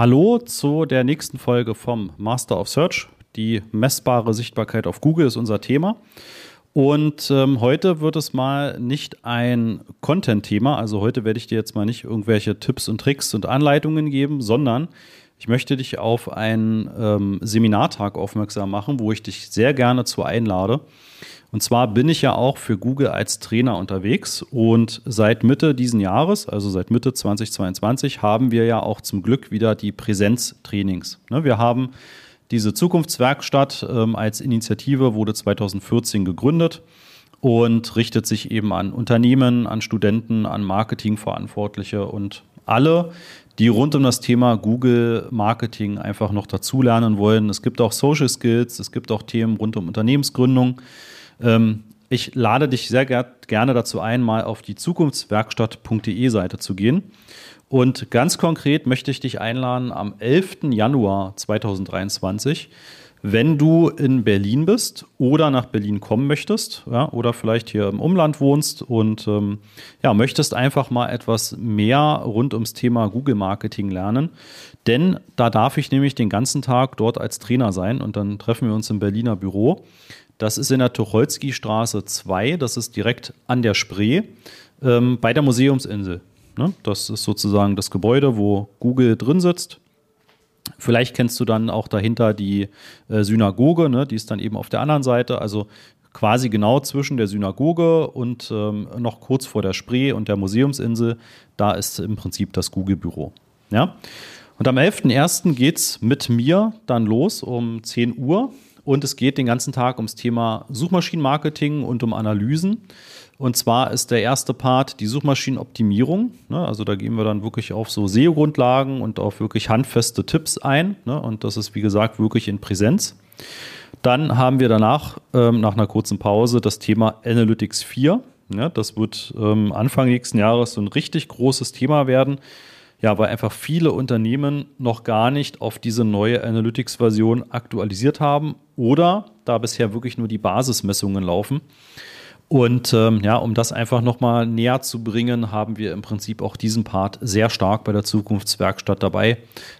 Hallo zu der nächsten Folge vom Master of Search. Die messbare Sichtbarkeit auf Google ist unser Thema. Und ähm, heute wird es mal nicht ein Content-Thema. Also heute werde ich dir jetzt mal nicht irgendwelche Tipps und Tricks und Anleitungen geben, sondern ich möchte dich auf einen ähm, Seminartag aufmerksam machen, wo ich dich sehr gerne zu einlade. Und zwar bin ich ja auch für Google als Trainer unterwegs und seit Mitte diesen Jahres, also seit Mitte 2022, haben wir ja auch zum Glück wieder die Präsenztrainings. Ne, wir haben diese Zukunftswerkstatt ähm, als Initiative wurde 2014 gegründet und richtet sich eben an Unternehmen, an Studenten, an Marketingverantwortliche und alle, die rund um das Thema Google Marketing einfach noch dazulernen wollen. Es gibt auch Social Skills, es gibt auch Themen rund um Unternehmensgründung. Ähm, ich lade dich sehr gerne dazu ein, mal auf die zukunftswerkstatt.de Seite zu gehen. Und ganz konkret möchte ich dich einladen am 11. Januar 2023, wenn du in Berlin bist oder nach Berlin kommen möchtest, ja, oder vielleicht hier im Umland wohnst und ähm, ja, möchtest einfach mal etwas mehr rund ums Thema Google Marketing lernen. Denn da darf ich nämlich den ganzen Tag dort als Trainer sein und dann treffen wir uns im Berliner Büro. Das ist in der Tucholsky-Straße 2, das ist direkt an der Spree ähm, bei der Museumsinsel. Ne? Das ist sozusagen das Gebäude, wo Google drin sitzt. Vielleicht kennst du dann auch dahinter die äh, Synagoge, ne? die ist dann eben auf der anderen Seite, also quasi genau zwischen der Synagoge und ähm, noch kurz vor der Spree und der Museumsinsel. Da ist im Prinzip das Google-Büro. Ja? Und am 11.01. geht es mit mir dann los um 10 Uhr. Und es geht den ganzen Tag ums Thema Suchmaschinenmarketing und um Analysen. Und zwar ist der erste Part die Suchmaschinenoptimierung. Ne? Also da gehen wir dann wirklich auf so SEO-Grundlagen und auf wirklich handfeste Tipps ein. Ne? Und das ist, wie gesagt, wirklich in Präsenz. Dann haben wir danach, ähm, nach einer kurzen Pause, das Thema Analytics 4. Ja, das wird ähm, Anfang nächsten Jahres so ein richtig großes Thema werden. Ja, weil einfach viele Unternehmen noch gar nicht auf diese neue Analytics-Version aktualisiert haben oder da bisher wirklich nur die Basismessungen laufen. Und ähm, ja, um das einfach nochmal näher zu bringen, haben wir im Prinzip auch diesen Part sehr stark bei der Zukunftswerkstatt dabei,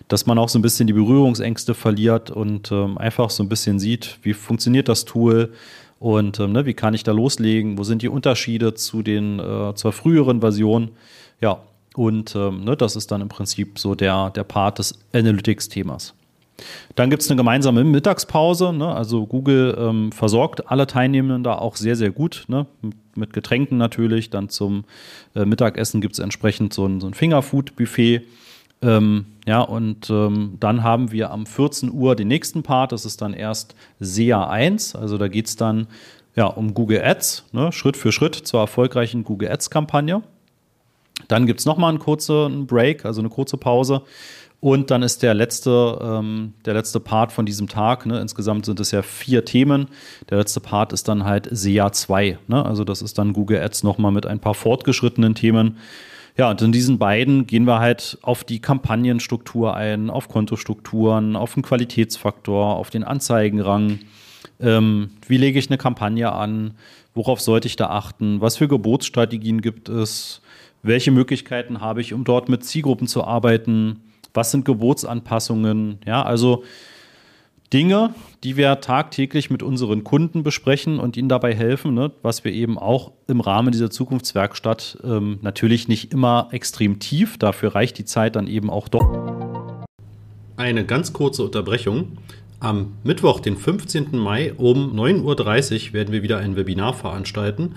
dass man auch so ein bisschen die Berührungsängste verliert und ähm, einfach so ein bisschen sieht, wie funktioniert das Tool und ähm, ne, wie kann ich da loslegen, wo sind die Unterschiede zu den äh, zur früheren Version. Ja, und ähm, ne, das ist dann im Prinzip so der, der Part des Analytics-Themas. Dann gibt es eine gemeinsame Mittagspause. Ne? Also Google ähm, versorgt alle Teilnehmenden da auch sehr, sehr gut. Ne? Mit Getränken natürlich. Dann zum äh, Mittagessen gibt es entsprechend so ein, so ein Fingerfood-Buffet. Ähm, ja, und ähm, dann haben wir am 14 Uhr den nächsten Part. Das ist dann erst SEA 1. Also da geht es dann ja, um Google Ads, ne? Schritt für Schritt zur erfolgreichen Google Ads-Kampagne. Dann gibt es nochmal einen kurzen Break, also eine kurze Pause. Und dann ist der letzte, ähm, der letzte Part von diesem Tag, ne? insgesamt sind es ja vier Themen. Der letzte Part ist dann halt SEA 2. Ne? Also das ist dann Google Ads nochmal mit ein paar fortgeschrittenen Themen. Ja, und in diesen beiden gehen wir halt auf die Kampagnenstruktur ein, auf Kontostrukturen, auf den Qualitätsfaktor, auf den Anzeigenrang. Ähm, wie lege ich eine Kampagne an? Worauf sollte ich da achten? Was für Geburtsstrategien gibt es? Welche Möglichkeiten habe ich, um dort mit Zielgruppen zu arbeiten, was sind Geburtsanpassungen, ja, also Dinge, die wir tagtäglich mit unseren Kunden besprechen und ihnen dabei helfen, ne, was wir eben auch im Rahmen dieser Zukunftswerkstatt ähm, natürlich nicht immer extrem tief, dafür reicht die Zeit dann eben auch doch. Eine ganz kurze Unterbrechung. Am Mittwoch, den 15. Mai um 9.30 Uhr werden wir wieder ein Webinar veranstalten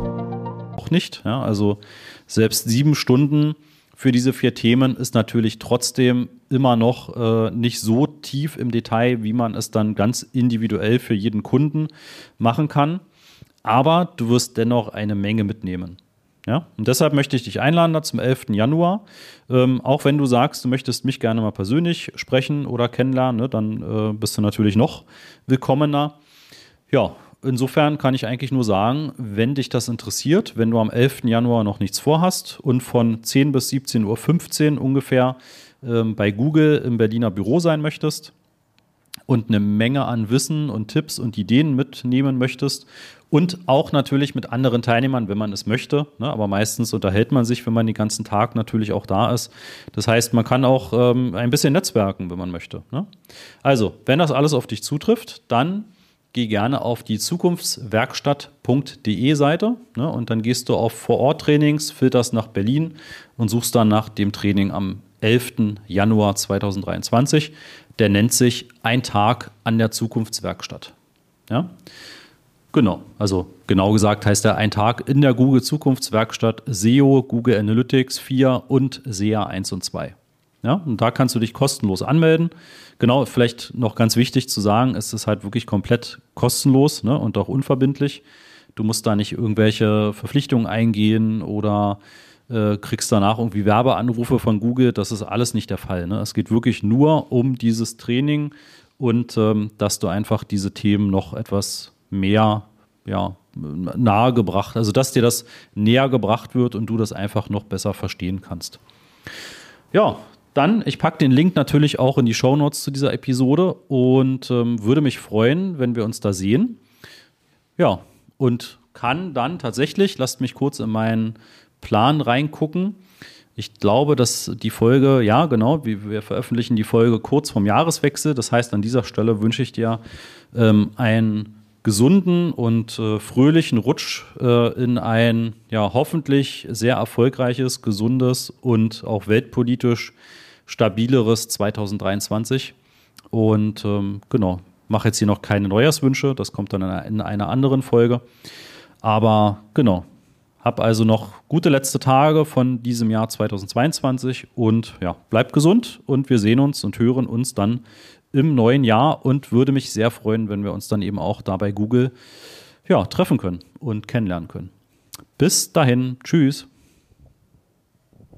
Nicht, ja, also selbst sieben Stunden für diese vier Themen ist natürlich trotzdem immer noch äh, nicht so tief im Detail, wie man es dann ganz individuell für jeden Kunden machen kann. Aber du wirst dennoch eine Menge mitnehmen. Ja, und deshalb möchte ich dich einladen zum 11. Januar. Ähm, auch wenn du sagst, du möchtest mich gerne mal persönlich sprechen oder kennenlernen, ne, dann äh, bist du natürlich noch willkommener. Ja, insofern kann ich eigentlich nur sagen, wenn dich das interessiert, wenn du am 11. Januar noch nichts vorhast und von 10 bis 17.15 Uhr ungefähr ähm, bei Google im Berliner Büro sein möchtest und eine Menge an Wissen und Tipps und Ideen mitnehmen möchtest und auch natürlich mit anderen Teilnehmern, wenn man es möchte. Ne? Aber meistens unterhält man sich, wenn man den ganzen Tag natürlich auch da ist. Das heißt, man kann auch ähm, ein bisschen netzwerken, wenn man möchte. Ne? Also, wenn das alles auf dich zutrifft, dann geh gerne auf die zukunftswerkstatt.de Seite ne? und dann gehst du auf Vor-Ort-Trainings, filterst nach Berlin und suchst dann nach dem Training am 11. Januar 2023. Der nennt sich Ein Tag an der Zukunftswerkstatt. Ja? Genau, also genau gesagt heißt er ein Tag in der Google Zukunftswerkstatt SEO, Google Analytics 4 und SEA 1 und 2. Ja, und da kannst du dich kostenlos anmelden. Genau, vielleicht noch ganz wichtig zu sagen, es ist halt wirklich komplett kostenlos ne, und auch unverbindlich. Du musst da nicht irgendwelche Verpflichtungen eingehen oder äh, kriegst danach irgendwie Werbeanrufe von Google. Das ist alles nicht der Fall. Ne? Es geht wirklich nur um dieses Training und ähm, dass du einfach diese Themen noch etwas mehr ja, nahe gebracht, also dass dir das näher gebracht wird und du das einfach noch besser verstehen kannst. Ja, dann, ich packe den Link natürlich auch in die Show Notes zu dieser Episode und ähm, würde mich freuen, wenn wir uns da sehen. Ja, und kann dann tatsächlich, lasst mich kurz in meinen Plan reingucken. Ich glaube, dass die Folge, ja, genau, wir veröffentlichen die Folge kurz vom Jahreswechsel. Das heißt, an dieser Stelle wünsche ich dir ähm, ein gesunden und äh, fröhlichen Rutsch äh, in ein ja hoffentlich sehr erfolgreiches, gesundes und auch weltpolitisch stabileres 2023. Und ähm, genau, mache jetzt hier noch keine Neujahrswünsche, das kommt dann in einer, in einer anderen Folge. Aber genau, habe also noch gute letzte Tage von diesem Jahr 2022 und ja, bleibt gesund und wir sehen uns und hören uns dann im neuen Jahr und würde mich sehr freuen, wenn wir uns dann eben auch da bei Google ja, treffen können und kennenlernen können. Bis dahin, tschüss.